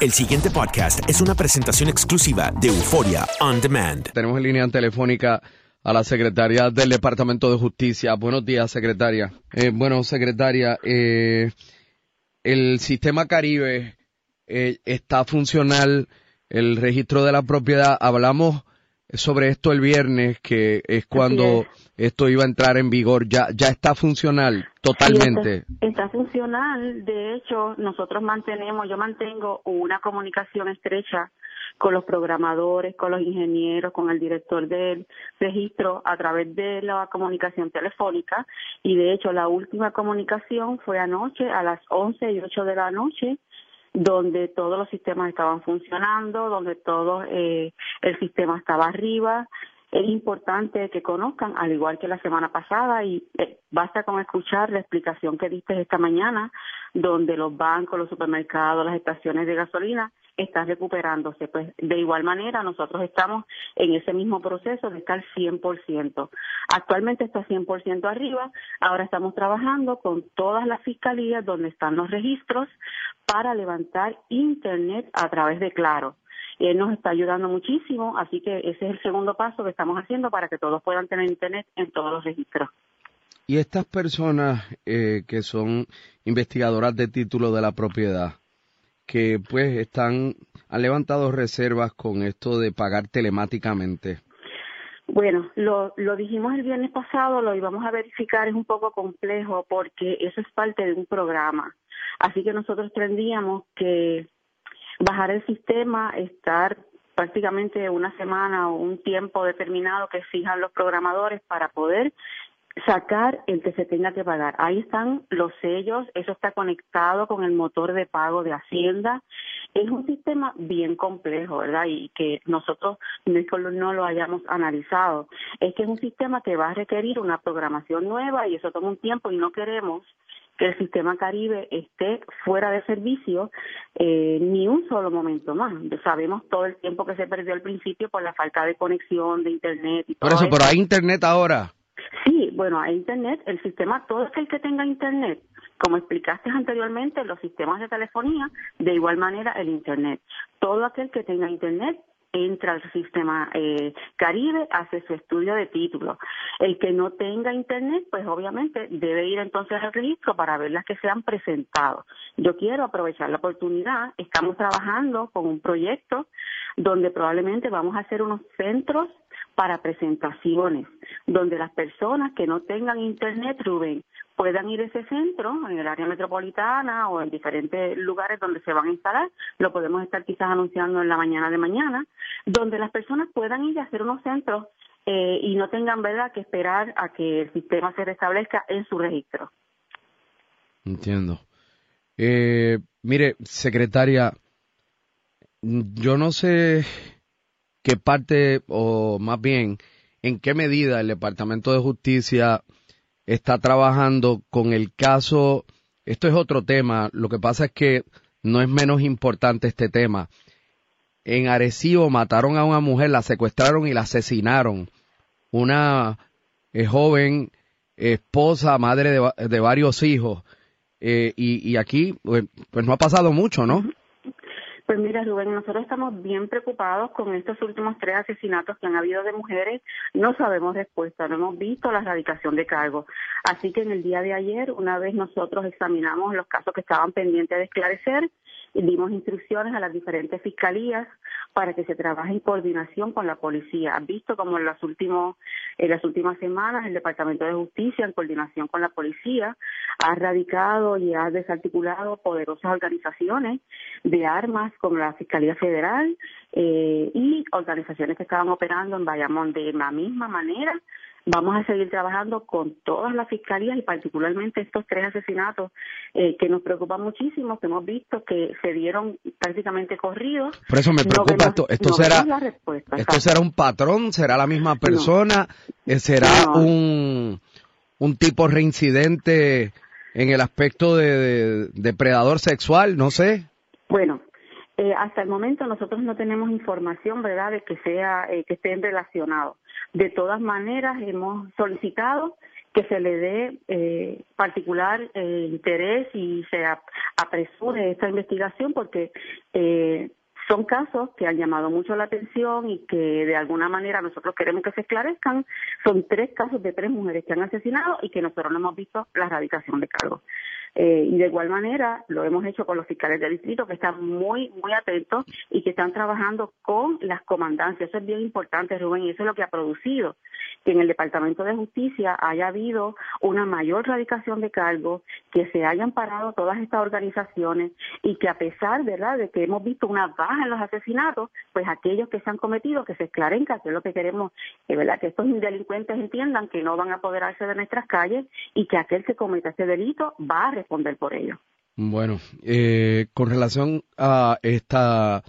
El siguiente podcast es una presentación exclusiva de Euforia On Demand. Tenemos en línea telefónica a la secretaria del Departamento de Justicia. Buenos días, secretaria. Eh, bueno, secretaria, eh, el sistema Caribe eh, está funcional, el registro de la propiedad. Hablamos sobre esto el viernes, que es cuando esto iba a entrar en vigor. Ya, ya está funcional totalmente. Está, está funcional. De hecho, nosotros mantenemos, yo mantengo una comunicación estrecha con los programadores, con los ingenieros, con el director del registro a través de la comunicación telefónica y de hecho la última comunicación fue anoche a las 11 y 8 de la noche donde todos los sistemas estaban funcionando, donde todo eh, el sistema estaba arriba. Es importante que conozcan, al igual que la semana pasada, y eh, basta con escuchar la explicación que diste esta mañana, donde los bancos, los supermercados, las estaciones de gasolina están recuperándose. Pues de igual manera nosotros estamos en ese mismo proceso de estar 100%. Actualmente está 100% arriba, ahora estamos trabajando con todas las fiscalías donde están los registros para levantar Internet a través de Claro. Él nos está ayudando muchísimo, así que ese es el segundo paso que estamos haciendo para que todos puedan tener Internet en todos los registros. Y estas personas eh, que son investigadoras de título de la propiedad, que pues están, han levantado reservas con esto de pagar telemáticamente. Bueno, lo, lo dijimos el viernes pasado, lo íbamos a verificar, es un poco complejo porque eso es parte de un programa. Así que nosotros tendríamos que bajar el sistema, estar prácticamente una semana o un tiempo determinado que fijan los programadores para poder sacar el que se tenga que pagar. Ahí están los sellos, eso está conectado con el motor de pago de Hacienda. Es un sistema bien complejo, ¿verdad? Y que nosotros no lo hayamos analizado. Es que es un sistema que va a requerir una programación nueva y eso toma un tiempo y no queremos que el sistema Caribe esté fuera de servicio eh, ni un solo momento más. Sabemos todo el tiempo que se perdió al principio por la falta de conexión, de internet y todo Por eso, pero hay internet ahora. Bueno, hay internet, el sistema, todo aquel que tenga internet, como explicaste anteriormente, los sistemas de telefonía, de igual manera el internet. Todo aquel que tenga internet entra al sistema eh, Caribe, hace su estudio de título. El que no tenga internet, pues obviamente debe ir entonces al registro para ver las que se han presentado. Yo quiero aprovechar la oportunidad, estamos trabajando con un proyecto donde probablemente vamos a hacer unos centros para presentaciones, donde las personas que no tengan internet, Rubén, puedan ir a ese centro en el área metropolitana o en diferentes lugares donde se van a instalar, lo podemos estar quizás anunciando en la mañana de mañana, donde las personas puedan ir a hacer unos centros eh, y no tengan verdad que esperar a que el sistema se restablezca en su registro. Entiendo. Eh, mire, secretaria, yo no sé qué parte, o más bien, en qué medida el Departamento de Justicia está trabajando con el caso, esto es otro tema, lo que pasa es que no es menos importante este tema. En Arecibo mataron a una mujer, la secuestraron y la asesinaron. Una eh, joven esposa, madre de, varios hijos. Eh, y, aquí, pues, pues no ha pasado mucho, ¿no? Pues mira, Rubén, nosotros estamos bien preocupados con estos últimos tres asesinatos que han habido de mujeres. No sabemos respuesta, no hemos visto la erradicación de cargos. Así que en el día de ayer, una vez nosotros examinamos los casos que estaban pendientes de esclarecer, dimos instrucciones a las diferentes fiscalías para que se trabaje en coordinación con la policía. Has visto como en las, últimos, en las últimas semanas el Departamento de Justicia, en coordinación con la policía, ha radicado y ha desarticulado poderosas organizaciones de armas como la Fiscalía Federal eh, y organizaciones que estaban operando en Bayamón de la misma manera Vamos a seguir trabajando con todas las fiscalías y particularmente estos tres asesinatos eh, que nos preocupan muchísimo, que hemos visto que se dieron prácticamente corridos. Por eso me preocupa esto. Esto será, esto será un patrón, será la misma persona, eh, será un, un tipo reincidente en el aspecto de, depredador sexual, no sé. Bueno, eh, hasta el momento nosotros no tenemos información, ¿verdad?, de que sea eh, que estén relacionados. De todas maneras, hemos solicitado que se le dé eh, particular eh, interés y se apresure esta investigación porque eh, son casos que han llamado mucho la atención y que de alguna manera nosotros queremos que se esclarezcan. Son tres casos de tres mujeres que han asesinado y que nosotros no hemos visto la erradicación de cargos. Eh, y de igual manera lo hemos hecho con los fiscales de distrito que están muy, muy atentos y que están trabajando con las comandancias. Eso es bien importante, Rubén, y eso es lo que ha producido que en el Departamento de Justicia haya habido una mayor radicación de cargos, que se hayan parado todas estas organizaciones y que a pesar, ¿verdad?, de que hemos visto una baja en los asesinatos, pues aquellos que se han cometido, que se esclarezcan, que es lo que queremos, que, ¿verdad?, que estos delincuentes entiendan que no van a apoderarse de nuestras calles y que aquel que cometa ese delito va a responder por ello. Bueno, eh, con relación a esta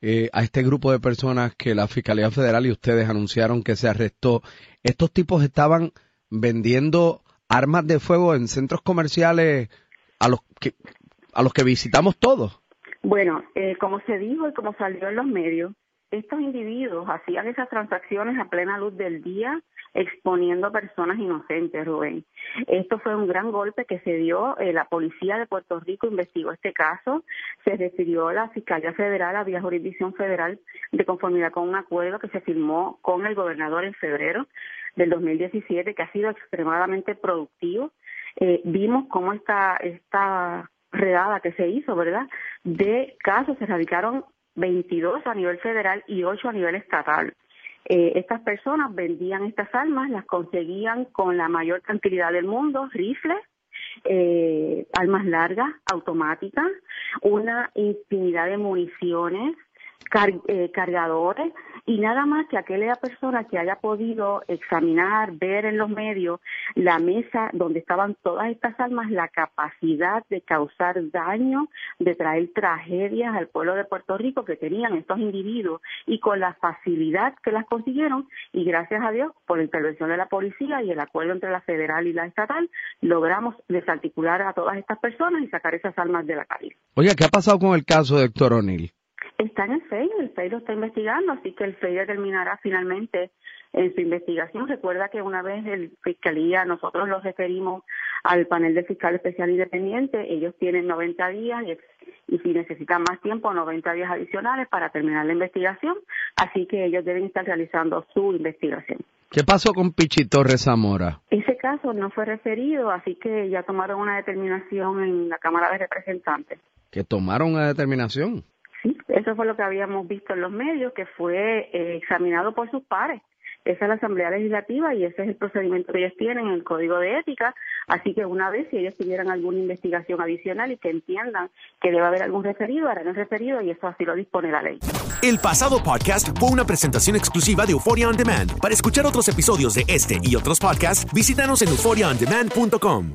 eh, a este grupo de personas que la Fiscalía Federal y ustedes anunciaron que se arrestó, estos tipos estaban vendiendo armas de fuego en centros comerciales a los que a los que visitamos todos. Bueno, eh, como se dijo y como salió en los medios, estos individuos hacían esas transacciones a plena luz del día, exponiendo a personas inocentes, Rubén. Esto fue un gran golpe que se dio. Eh, la policía de Puerto Rico investigó este caso. Se refirió la Fiscalía Federal, a vía jurisdicción federal, de conformidad con un acuerdo que se firmó con el gobernador en febrero del 2017, que ha sido extremadamente productivo. Eh, vimos cómo esta, esta redada que se hizo, ¿verdad? De casos se radicaron 22 a nivel federal y 8 a nivel estatal. Eh, estas personas vendían estas armas, las conseguían con la mayor tranquilidad del mundo, rifles, eh, armas largas, automáticas, una infinidad de municiones, eh, cargadores y nada más que aquella persona que haya podido examinar, ver en los medios la mesa donde estaban todas estas armas, la capacidad de causar daño, de traer tragedias al pueblo de Puerto Rico que tenían estos individuos y con la facilidad que las consiguieron y gracias a Dios por la intervención de la policía y el acuerdo entre la federal y la estatal logramos desarticular a todas estas personas y sacar esas armas de la calle. Oye, ¿qué ha pasado con el caso de Héctor O'Neill? Está en el FEI, el FEI lo está investigando, así que el FEI determinará finalmente en su investigación. Recuerda que una vez el Fiscalía, nosotros los referimos al panel de fiscal especial independiente, ellos tienen 90 días y, si necesitan más tiempo, 90 días adicionales para terminar la investigación, así que ellos deben estar realizando su investigación. ¿Qué pasó con Pichi Torres Zamora? Ese caso no fue referido, así que ya tomaron una determinación en la Cámara de Representantes. ¿Que tomaron una determinación? Eso fue lo que habíamos visto en los medios, que fue eh, examinado por sus pares, esa es la Asamblea Legislativa y ese es el procedimiento que ellos tienen en el Código de Ética. Así que una vez si ellos tuvieran alguna investigación adicional y que entiendan que debe haber algún referido, harán el referido y eso así lo dispone la ley. El pasado podcast fue una presentación exclusiva de Euphoria On Demand. Para escuchar otros episodios de este y otros podcasts, visítanos en euphoriaondemand.com.